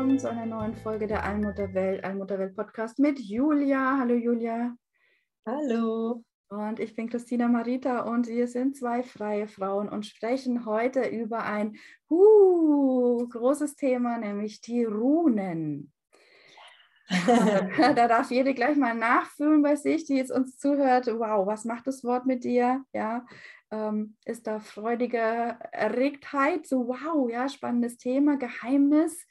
Willkommen zu einer neuen Folge der Allmutterwelt, Allmutterwelt Podcast mit Julia. Hallo Julia. Hallo. Und ich bin Christina Marita und wir sind zwei freie Frauen und sprechen heute über ein uh, großes Thema, nämlich die Runen. da darf jede gleich mal nachfühlen bei sich, die jetzt uns zuhört. Wow, was macht das Wort mit dir? Ja, ähm, ist da freudige Erregtheit? So, wow, ja, spannendes Thema, Geheimnis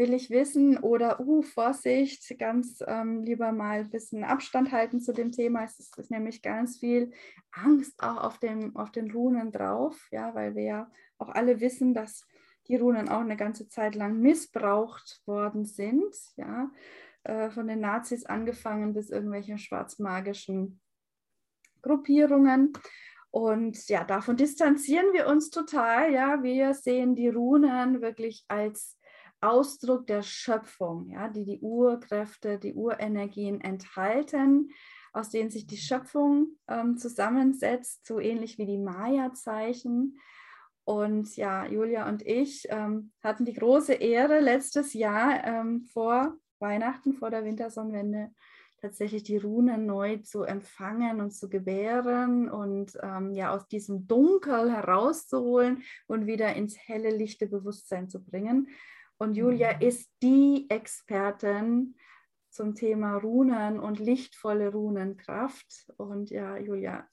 will ich wissen oder, uh, Vorsicht, ganz ähm, lieber mal ein bisschen Abstand halten zu dem Thema. Es ist, ist, nämlich ganz viel Angst auch auf, dem, auf den Runen drauf, ja, weil wir ja auch alle wissen, dass die Runen auch eine ganze Zeit lang missbraucht worden sind, ja, äh, von den Nazis angefangen bis irgendwelche schwarzmagischen Gruppierungen. Und ja, davon distanzieren wir uns total. Ja, wir sehen die Runen wirklich als Ausdruck der Schöpfung, ja, die die Urkräfte, die Urenergien enthalten, aus denen sich die Schöpfung ähm, zusammensetzt, so ähnlich wie die Maya-Zeichen. Und ja, Julia und ich ähm, hatten die große Ehre, letztes Jahr ähm, vor Weihnachten, vor der Wintersonnenwende, tatsächlich die Runen neu zu empfangen und zu gebären und ähm, ja aus diesem Dunkel herauszuholen und wieder ins helle, lichte Bewusstsein zu bringen. Und Julia mhm. ist die Expertin zum Thema Runen und lichtvolle Runenkraft. Und ja, Julia,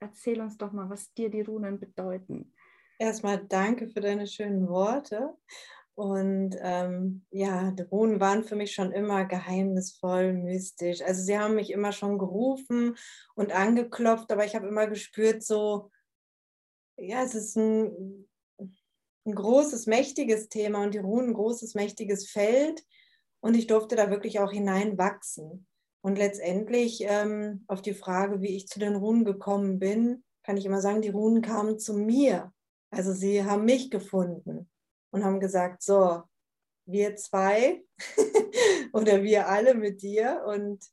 erzähl uns doch mal, was dir die Runen bedeuten. Erstmal danke für deine schönen Worte. Und ähm, ja, die Runen waren für mich schon immer geheimnisvoll, mystisch. Also sie haben mich immer schon gerufen und angeklopft, aber ich habe immer gespürt, so, ja, es ist ein ein großes, mächtiges Thema und die Runen ein großes, mächtiges Feld. Und ich durfte da wirklich auch hineinwachsen. Und letztendlich ähm, auf die Frage, wie ich zu den Runen gekommen bin, kann ich immer sagen, die Runen kamen zu mir. Also sie haben mich gefunden und haben gesagt, so, wir zwei oder wir alle mit dir und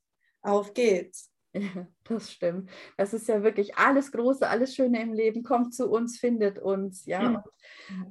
auf geht's. Ja, das stimmt. Das ist ja wirklich alles Große, alles Schöne im Leben kommt zu uns, findet uns. Ja, mhm. und,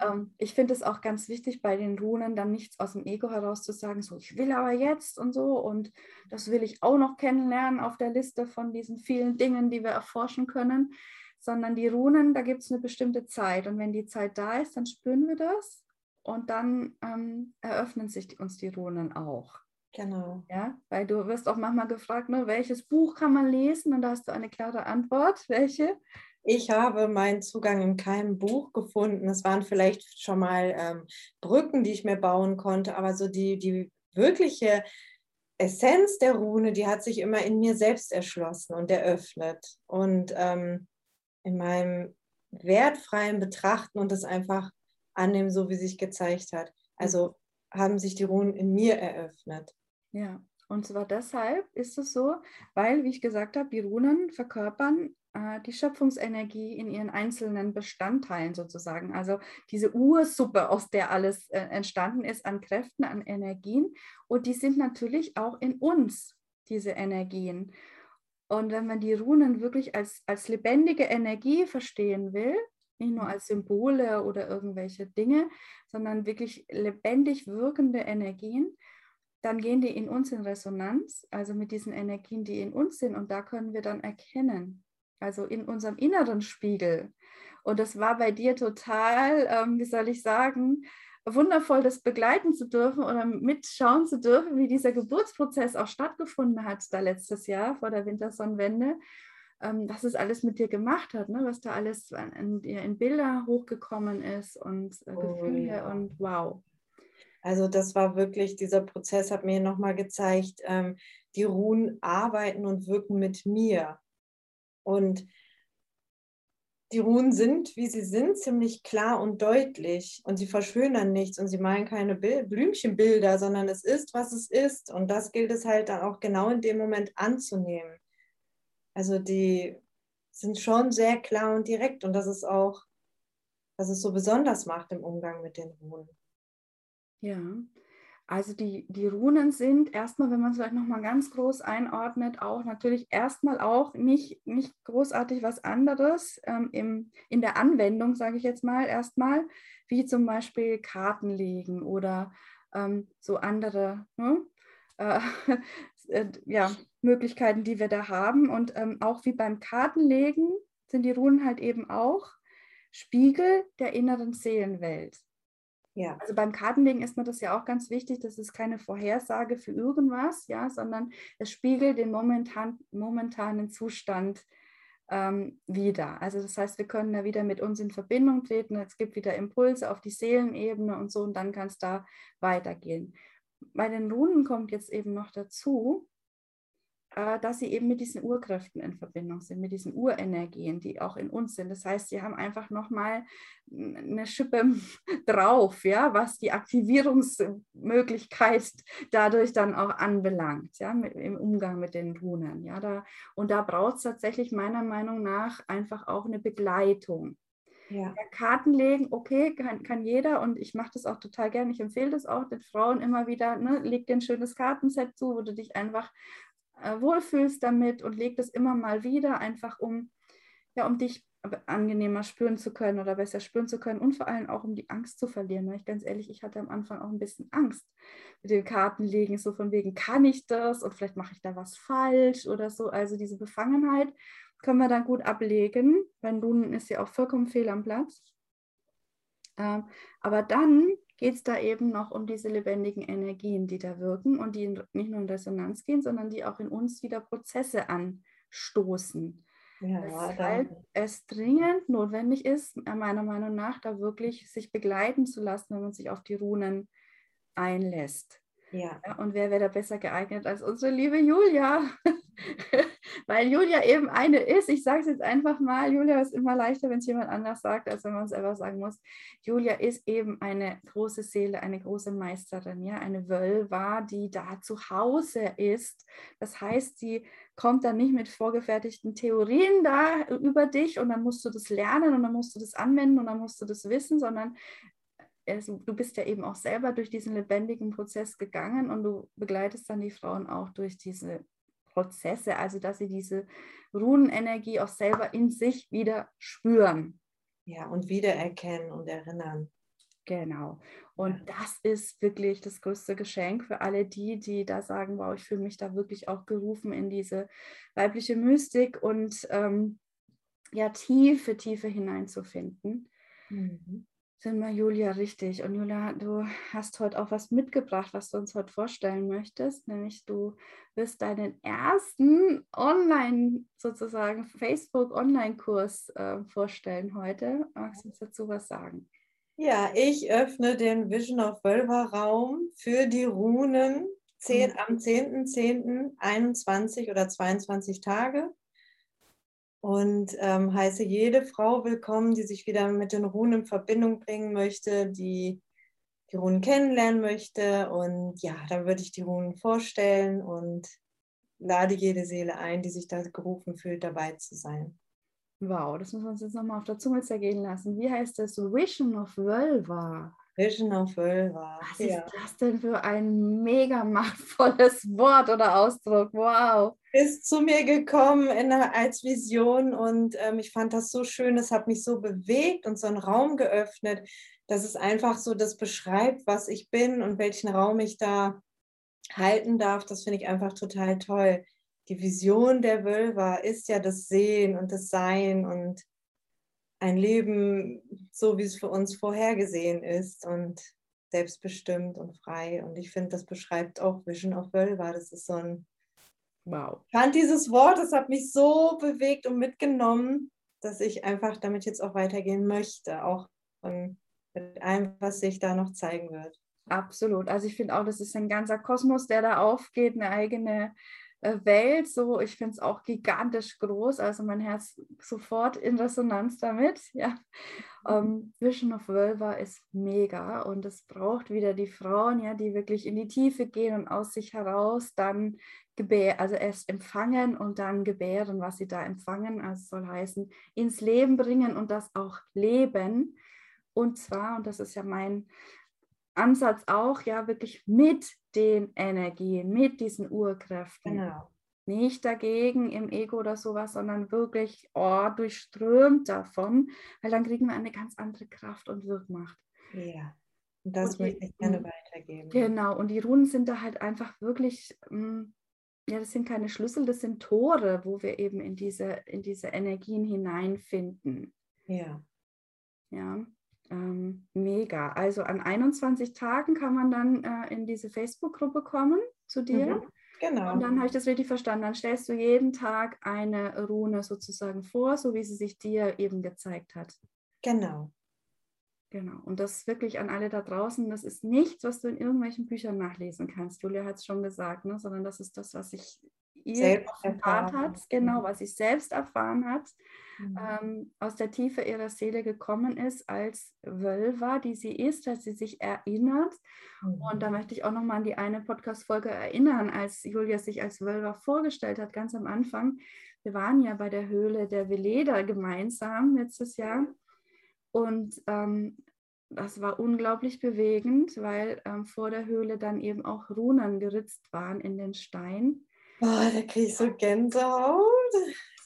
ähm, ich finde es auch ganz wichtig bei den Runen, dann nichts aus dem Ego heraus zu sagen, so ich will aber jetzt und so und das will ich auch noch kennenlernen auf der Liste von diesen vielen Dingen, die wir erforschen können, sondern die Runen, da gibt es eine bestimmte Zeit und wenn die Zeit da ist, dann spüren wir das und dann ähm, eröffnen sich uns die Runen auch. Genau. Ja, weil du wirst auch manchmal gefragt, ne, welches Buch kann man lesen? Und da hast du eine klare Antwort. Welche? Ich habe meinen Zugang in keinem Buch gefunden. Es waren vielleicht schon mal ähm, Brücken, die ich mir bauen konnte, aber so die, die wirkliche Essenz der Rune, die hat sich immer in mir selbst erschlossen und eröffnet. Und ähm, in meinem wertfreien Betrachten und das einfach annehmen, so wie sich gezeigt hat. Also haben sich die Runen in mir eröffnet. Ja, und zwar deshalb ist es so, weil, wie ich gesagt habe, die Runen verkörpern äh, die Schöpfungsenergie in ihren einzelnen Bestandteilen sozusagen. Also diese Ursuppe, aus der alles äh, entstanden ist an Kräften, an Energien. Und die sind natürlich auch in uns, diese Energien. Und wenn man die Runen wirklich als, als lebendige Energie verstehen will, nicht nur als Symbole oder irgendwelche Dinge, sondern wirklich lebendig wirkende Energien, dann gehen die in uns in Resonanz, also mit diesen Energien, die in uns sind. Und da können wir dann erkennen, also in unserem inneren Spiegel. Und das war bei dir total, ähm, wie soll ich sagen, wundervoll, das begleiten zu dürfen oder mitschauen zu dürfen, wie dieser Geburtsprozess auch stattgefunden hat, da letztes Jahr vor der Wintersonnenwende. Ähm, was es alles mit dir gemacht hat, ne? was da alles in, in Bilder hochgekommen ist und äh, oh, Gefühle ja. und wow. Also das war wirklich, dieser Prozess hat mir nochmal gezeigt, ähm, die Runen arbeiten und wirken mit mir. Und die Runen sind, wie sie sind, ziemlich klar und deutlich und sie verschönern nichts und sie malen keine Blümchenbilder, sondern es ist, was es ist und das gilt es halt dann auch genau in dem Moment anzunehmen. Also die sind schon sehr klar und direkt und das ist auch, was es so besonders macht im Umgang mit den Runen. Ja, also die, die Runen sind erstmal, wenn man es vielleicht nochmal ganz groß einordnet, auch natürlich erstmal auch nicht, nicht großartig was anderes ähm, im, in der Anwendung, sage ich jetzt mal, erstmal, wie zum Beispiel Karten legen oder ähm, so andere ne? äh, äh, ja, Möglichkeiten, die wir da haben. Und ähm, auch wie beim Kartenlegen sind die Runen halt eben auch Spiegel der inneren Seelenwelt. Ja. Also beim Kartenlegen ist mir das ja auch ganz wichtig, das ist keine Vorhersage für irgendwas, ja, sondern es spiegelt den momentan, momentanen Zustand ähm, wieder. Also das heißt, wir können da wieder mit uns in Verbindung treten, es gibt wieder Impulse auf die Seelenebene und so und dann kann es da weitergehen. Bei den Runen kommt jetzt eben noch dazu, dass sie eben mit diesen Urkräften in Verbindung sind, mit diesen Urenergien, die auch in uns sind. Das heißt, sie haben einfach nochmal eine Schippe drauf, ja, was die Aktivierungsmöglichkeit dadurch dann auch anbelangt, ja, mit, im Umgang mit den Runen. Ja, da, und da braucht es tatsächlich meiner Meinung nach einfach auch eine Begleitung. Ja. Karten legen, okay, kann, kann jeder und ich mache das auch total gerne. Ich empfehle das auch den Frauen immer wieder. Ne, leg dir ein schönes Kartenset zu, wo du dich einfach äh, wohlfühlst damit und leg das immer mal wieder, einfach um, ja, um dich angenehmer spüren zu können oder besser spüren zu können und vor allem auch um die Angst zu verlieren. Weil ich ganz ehrlich, ich hatte am Anfang auch ein bisschen Angst mit den Kartenlegen, so von wegen, kann ich das und vielleicht mache ich da was falsch oder so. Also diese Befangenheit können wir dann gut ablegen, weil nun ist ja auch vollkommen fehl am Platz. Ähm, aber dann geht es da eben noch um diese lebendigen Energien, die da wirken und die nicht nur in Resonanz gehen, sondern die auch in uns wieder Prozesse anstoßen. Ja, Weshalb es dringend notwendig ist, meiner Meinung nach, da wirklich sich begleiten zu lassen, wenn man sich auf die Runen einlässt. Ja. ja und wer wäre da besser geeignet als unsere liebe Julia? Weil Julia eben eine ist. Ich sage es jetzt einfach mal. Julia ist immer leichter, wenn es jemand anders sagt, als wenn man es selber sagen muss. Julia ist eben eine große Seele, eine große Meisterin, ja, eine Wölva, die da zu Hause ist. Das heißt, sie kommt dann nicht mit vorgefertigten Theorien da über dich und dann musst du das lernen und dann musst du das anwenden und dann musst du das wissen, sondern also du bist ja eben auch selber durch diesen lebendigen Prozess gegangen und du begleitest dann die Frauen auch durch diese Prozesse, also dass sie diese Runenenergie auch selber in sich wieder spüren. Ja, und wiedererkennen und erinnern. Genau. Und ja. das ist wirklich das größte Geschenk für alle die, die da sagen, wow, ich fühle mich da wirklich auch gerufen in diese weibliche Mystik und ähm, ja, tiefe, tiefe hineinzufinden. Mhm sind wir Julia richtig. Und Julia, du hast heute auch was mitgebracht, was du uns heute vorstellen möchtest, nämlich du wirst deinen ersten Online, sozusagen Facebook-Online-Kurs äh, vorstellen heute. Magst du uns dazu was sagen? Ja, ich öffne den Vision of Völver Raum für die Runen 10, mhm. am 10.10. .10. 21 oder 22 Tage und ähm, heiße jede Frau willkommen, die sich wieder mit den Runen in Verbindung bringen möchte, die die Runen kennenlernen möchte. Und ja, dann würde ich die Runen vorstellen und lade jede Seele ein, die sich da gerufen fühlt, dabei zu sein. Wow, das müssen wir uns jetzt nochmal auf der Zunge zergehen lassen. Wie heißt das? Vision of Völva. Vision of Völva. Was ja. ist das denn für ein mega machtvolles Wort oder Ausdruck? Wow. Ist zu mir gekommen in, als Vision und ähm, ich fand das so schön. Es hat mich so bewegt und so einen Raum geöffnet, dass es einfach so das beschreibt, was ich bin und welchen Raum ich da halten darf. Das finde ich einfach total toll. Die Vision der Wölver ist ja das Sehen und das Sein und ein Leben, so wie es für uns vorhergesehen ist und selbstbestimmt und frei. Und ich finde, das beschreibt auch Vision of Völva. Das ist so ein. Wow. Ich fand dieses Wort, das hat mich so bewegt und mitgenommen, dass ich einfach damit jetzt auch weitergehen möchte, auch mit allem, was sich da noch zeigen wird. Absolut. Also ich finde auch, das ist ein ganzer Kosmos, der da aufgeht, eine eigene Welt. So, ich finde es auch gigantisch groß. Also mein Herz sofort in Resonanz damit. Ja. Ähm, Vision of Vulva ist mega und es braucht wieder die Frauen, ja, die wirklich in die Tiefe gehen und aus sich heraus dann gebären, also erst empfangen und dann gebären, was sie da empfangen. Also soll heißen, ins Leben bringen und das auch leben. Und zwar, und das ist ja mein Ansatz auch, ja, wirklich mit den Energien, mit diesen Urkräften. Genau. Nicht dagegen im Ego oder sowas, sondern wirklich oh, durchströmt davon, weil dann kriegen wir eine ganz andere Kraft und Wirkmacht. Ja, und das und möchte ich gerne weitergeben. Genau, und die Runen sind da halt einfach wirklich, hm, ja, das sind keine Schlüssel, das sind Tore, wo wir eben in diese, in diese Energien hineinfinden. Ja. Ja. Ähm, mega. Also an 21 Tagen kann man dann äh, in diese Facebook-Gruppe kommen zu dir. Mhm, genau. Und dann habe ich das richtig verstanden. Dann stellst du jeden Tag eine Rune sozusagen vor, so wie sie sich dir eben gezeigt hat. Genau. Genau. Und das wirklich an alle da draußen, das ist nichts, was du in irgendwelchen Büchern nachlesen kannst. Julia hat es schon gesagt, ne? sondern das ist das, was ich ihr offenbart hat, genau, was sie selbst erfahren hat, mhm. ähm, aus der Tiefe ihrer Seele gekommen ist als Wölver, die sie ist, dass sie sich erinnert. Mhm. Und da mhm. möchte ich auch nochmal an die eine Podcast-Folge erinnern, als Julia sich als Wölver vorgestellt hat, ganz am Anfang. Wir waren ja bei der Höhle der Veleda gemeinsam letztes Jahr. Und ähm, das war unglaublich bewegend, weil ähm, vor der Höhle dann eben auch Runen geritzt waren in den Stein. Oh, da kriege ich so Gänsehaut.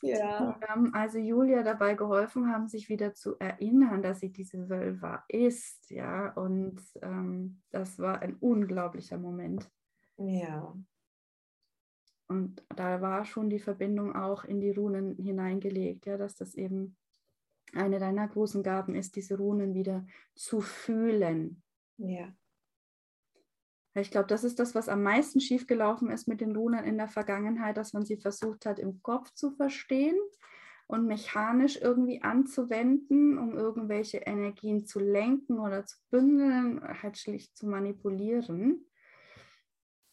Ja. Also Julia dabei geholfen haben, sich wieder zu erinnern, dass sie diese Wölver ist. Ja, und ähm, das war ein unglaublicher Moment. Ja. Und da war schon die Verbindung auch in die Runen hineingelegt, ja, dass das eben eine deiner großen Gaben ist, diese Runen wieder zu fühlen. Ja. Ich glaube, das ist das, was am meisten schiefgelaufen ist mit den Runen in der Vergangenheit, dass man sie versucht hat, im Kopf zu verstehen und mechanisch irgendwie anzuwenden, um irgendwelche Energien zu lenken oder zu bündeln, halt schlicht zu manipulieren.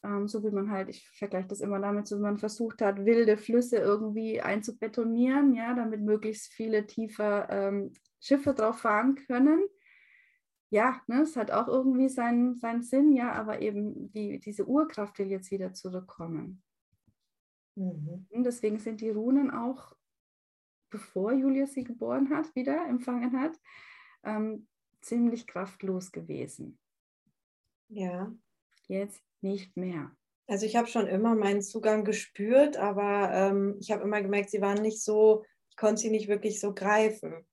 Ähm, so wie man halt, ich vergleiche das immer damit, so wie man versucht hat, wilde Flüsse irgendwie einzubetonieren, ja, damit möglichst viele tiefer ähm, Schiffe drauf fahren können ja, ne, es hat auch irgendwie seinen, seinen Sinn, ja, aber eben die, diese Urkraft will jetzt wieder zurückkommen. Mhm. Und deswegen sind die Runen auch, bevor Julius sie geboren hat, wieder empfangen hat, ähm, ziemlich kraftlos gewesen. Ja. Jetzt nicht mehr. Also ich habe schon immer meinen Zugang gespürt, aber ähm, ich habe immer gemerkt, sie waren nicht so, ich konnte sie nicht wirklich so greifen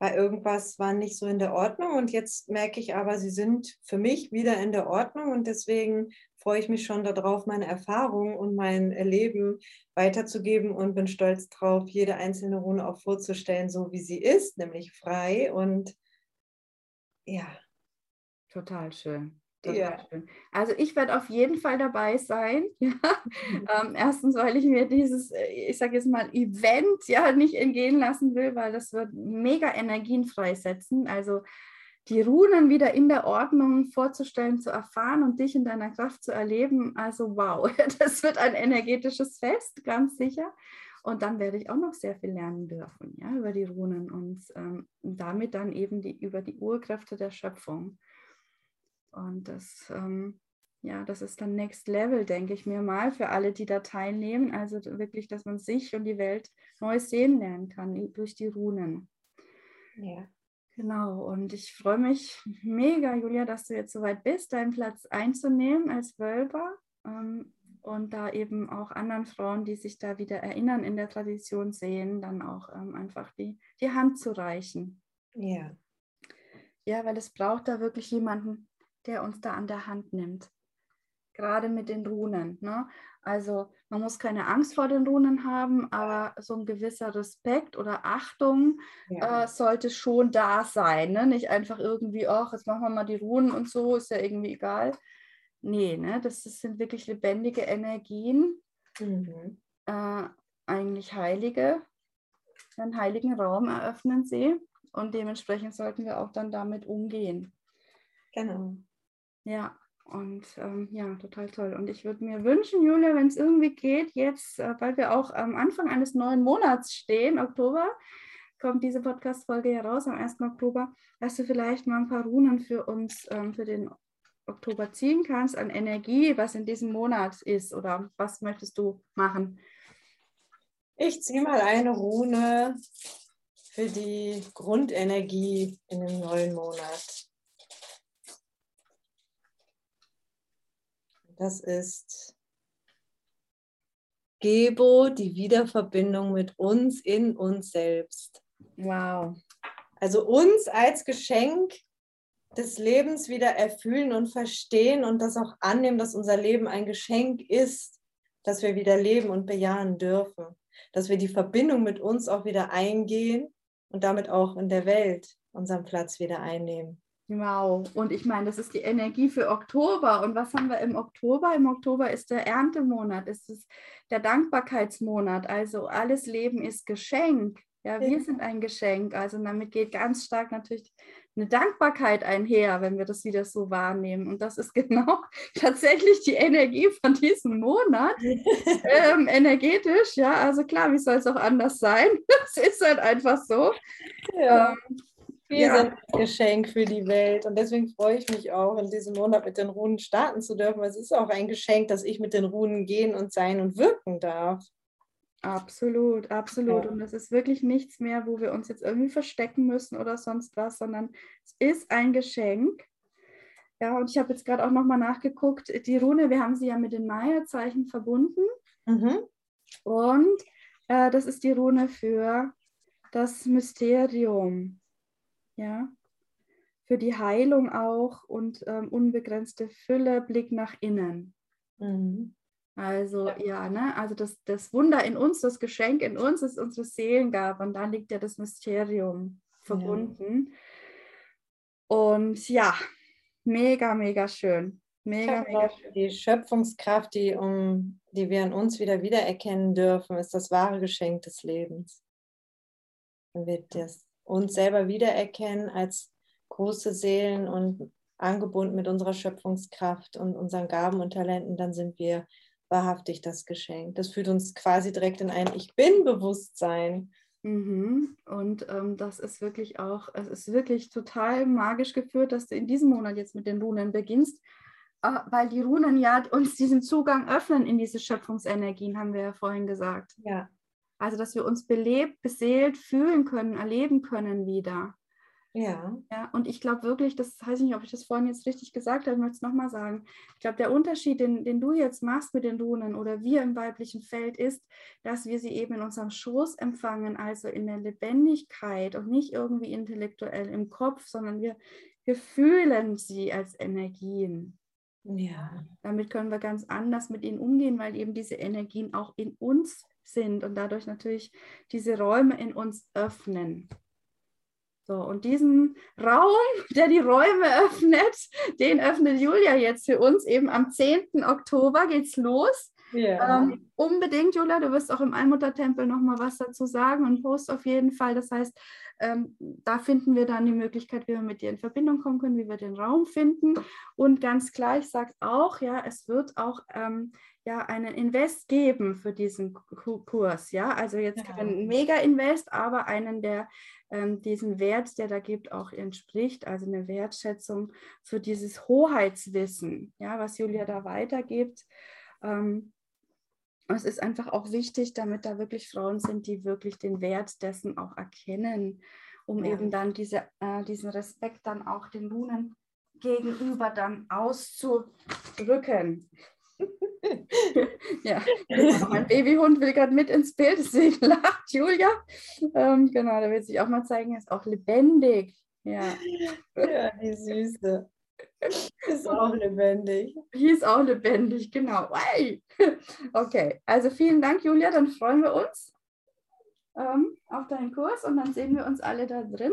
weil irgendwas war nicht so in der Ordnung und jetzt merke ich aber, sie sind für mich wieder in der Ordnung und deswegen freue ich mich schon darauf, meine Erfahrungen und mein Erleben weiterzugeben und bin stolz darauf, jede einzelne Rune auch vorzustellen, so wie sie ist, nämlich frei und ja. Total schön. Ja. Also ich werde auf jeden Fall dabei sein. Ja. Mhm. Ähm, erstens, weil ich mir dieses, äh, ich sage jetzt mal, Event ja nicht entgehen lassen will, weil das wird mega Energien freisetzen. Also die Runen wieder in der Ordnung vorzustellen, zu erfahren und dich in deiner Kraft zu erleben. Also wow, das wird ein energetisches Fest, ganz sicher. Und dann werde ich auch noch sehr viel lernen dürfen, ja, über die Runen und ähm, damit dann eben die, über die Urkräfte der Schöpfung. Und das, ähm, ja, das ist dann Next Level, denke ich mir mal, für alle, die da teilnehmen. Also wirklich, dass man sich und die Welt neu sehen lernen kann durch die Runen. Ja. Genau, und ich freue mich mega, Julia, dass du jetzt soweit bist, deinen Platz einzunehmen als Wölber ähm, und da eben auch anderen Frauen, die sich da wieder erinnern, in der Tradition sehen, dann auch ähm, einfach die, die Hand zu reichen. Ja. Ja, weil es braucht da wirklich jemanden, der uns da an der Hand nimmt. Gerade mit den Runen. Ne? Also man muss keine Angst vor den Runen haben, aber so ein gewisser Respekt oder Achtung ja. äh, sollte schon da sein. Ne? Nicht einfach irgendwie, ach, jetzt machen wir mal die Runen und so, ist ja irgendwie egal. Nee, ne? das, das sind wirklich lebendige Energien, mhm. äh, eigentlich Heilige. Einen heiligen Raum eröffnen sie und dementsprechend sollten wir auch dann damit umgehen. Genau. Ja, Und ähm, ja, total toll. Und ich würde mir wünschen, Julia, wenn es irgendwie geht, jetzt, äh, weil wir auch am Anfang eines neuen Monats stehen, Oktober, kommt diese Podcast-Folge ja raus am 1. Oktober, dass du vielleicht mal ein paar Runen für uns ähm, für den Oktober ziehen kannst an Energie, was in diesem Monat ist oder was möchtest du machen? Ich ziehe mal eine Rune für die Grundenergie in dem neuen Monat. Das ist Gebo, die Wiederverbindung mit uns in uns selbst. Wow. Also uns als Geschenk des Lebens wieder erfüllen und verstehen und das auch annehmen, dass unser Leben ein Geschenk ist, dass wir wieder leben und bejahen dürfen. Dass wir die Verbindung mit uns auch wieder eingehen und damit auch in der Welt unseren Platz wieder einnehmen. Wow. Und ich meine, das ist die Energie für Oktober. Und was haben wir im Oktober? Im Oktober ist der Erntemonat, es ist der Dankbarkeitsmonat. Also alles Leben ist Geschenk. Ja, wir sind ein Geschenk. Also damit geht ganz stark natürlich eine Dankbarkeit einher, wenn wir das wieder so wahrnehmen. Und das ist genau tatsächlich die Energie von diesem Monat. ähm, energetisch, ja, also klar, wie soll es auch anders sein? Es ist halt einfach so. Ja. Ähm, wir ja. sind ein Geschenk für die Welt und deswegen freue ich mich auch, in diesem Monat mit den Runen starten zu dürfen. Es ist auch ein Geschenk, dass ich mit den Runen gehen und sein und wirken darf. Absolut, absolut. Ja. Und es ist wirklich nichts mehr, wo wir uns jetzt irgendwie verstecken müssen oder sonst was, sondern es ist ein Geschenk. Ja, und ich habe jetzt gerade auch nochmal nachgeguckt, die Rune, wir haben sie ja mit den Maya-Zeichen verbunden. Mhm. Und äh, das ist die Rune für das Mysterium ja, für die Heilung auch und ähm, unbegrenzte Fülle, Blick nach innen. Mhm. Also ja, ja ne? also das, das Wunder in uns, das Geschenk in uns ist unsere Seelengabe und da liegt ja das Mysterium verbunden. Ja. Und ja, mega, mega schön. Mega, mega schön. Die Schöpfungskraft, die, um, die wir in uns wieder wiedererkennen dürfen, ist das wahre Geschenk des Lebens. Wenn wir das uns selber wiedererkennen als große Seelen und angebunden mit unserer Schöpfungskraft und unseren Gaben und Talenten, dann sind wir wahrhaftig das Geschenk. Das führt uns quasi direkt in ein Ich bin-Bewusstsein. Mhm. Und ähm, das ist wirklich auch, es ist wirklich total magisch geführt, dass du in diesem Monat jetzt mit den Runen beginnst, äh, weil die Runen ja uns diesen Zugang öffnen in diese Schöpfungsenergien, haben wir ja vorhin gesagt. Ja. Also, dass wir uns belebt, beseelt fühlen können, erleben können wieder. Ja. ja und ich glaube wirklich, das weiß ich nicht, ob ich das vorhin jetzt richtig gesagt habe, ich möchte es nochmal sagen. Ich glaube, der Unterschied, den, den du jetzt machst mit den Runen oder wir im weiblichen Feld, ist, dass wir sie eben in unserem Schoß empfangen, also in der Lebendigkeit und nicht irgendwie intellektuell im Kopf, sondern wir, wir fühlen sie als Energien. Ja. Damit können wir ganz anders mit ihnen umgehen, weil eben diese Energien auch in uns sind und dadurch natürlich diese Räume in uns öffnen. So, und diesen Raum, der die Räume öffnet, den öffnet Julia jetzt für uns. Eben am 10. Oktober geht's los. Ja. Ähm, unbedingt, Julia, du wirst auch im Allmuttertempel nochmal was dazu sagen und post auf jeden Fall. Das heißt, ähm, da finden wir dann die Möglichkeit, wie wir mit dir in Verbindung kommen können, wie wir den Raum finden. Und ganz klar, ich sage auch, ja, es wird auch ähm, ja einen Invest geben für diesen Kurs. Ja, also jetzt ja. keinen Mega-Invest, aber einen, der ähm, diesen Wert, der da gibt, auch entspricht. Also eine Wertschätzung für dieses Hoheitswissen, ja, was Julia da weitergibt. Ähm, es ist einfach auch wichtig, damit da wirklich Frauen sind, die wirklich den Wert dessen auch erkennen, um ja. eben dann diese, äh, diesen Respekt dann auch den Lunen gegenüber dann auszudrücken. ja, mein Babyhund will gerade mit ins Bild, deswegen lacht Julia. Ähm, genau, da will sich auch mal zeigen, er ist auch lebendig. Ja, ja die Süße. Ist auch lebendig. Die ist auch lebendig, genau. Okay, also vielen Dank, Julia. Dann freuen wir uns ähm, auf deinen Kurs und dann sehen wir uns alle da drin.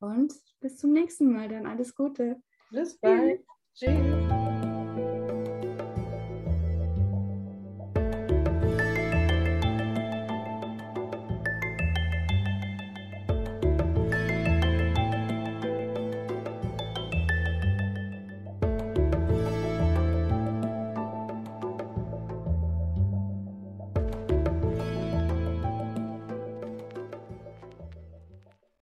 Und bis zum nächsten Mal. Dann alles Gute. Bis bald. Tschüss.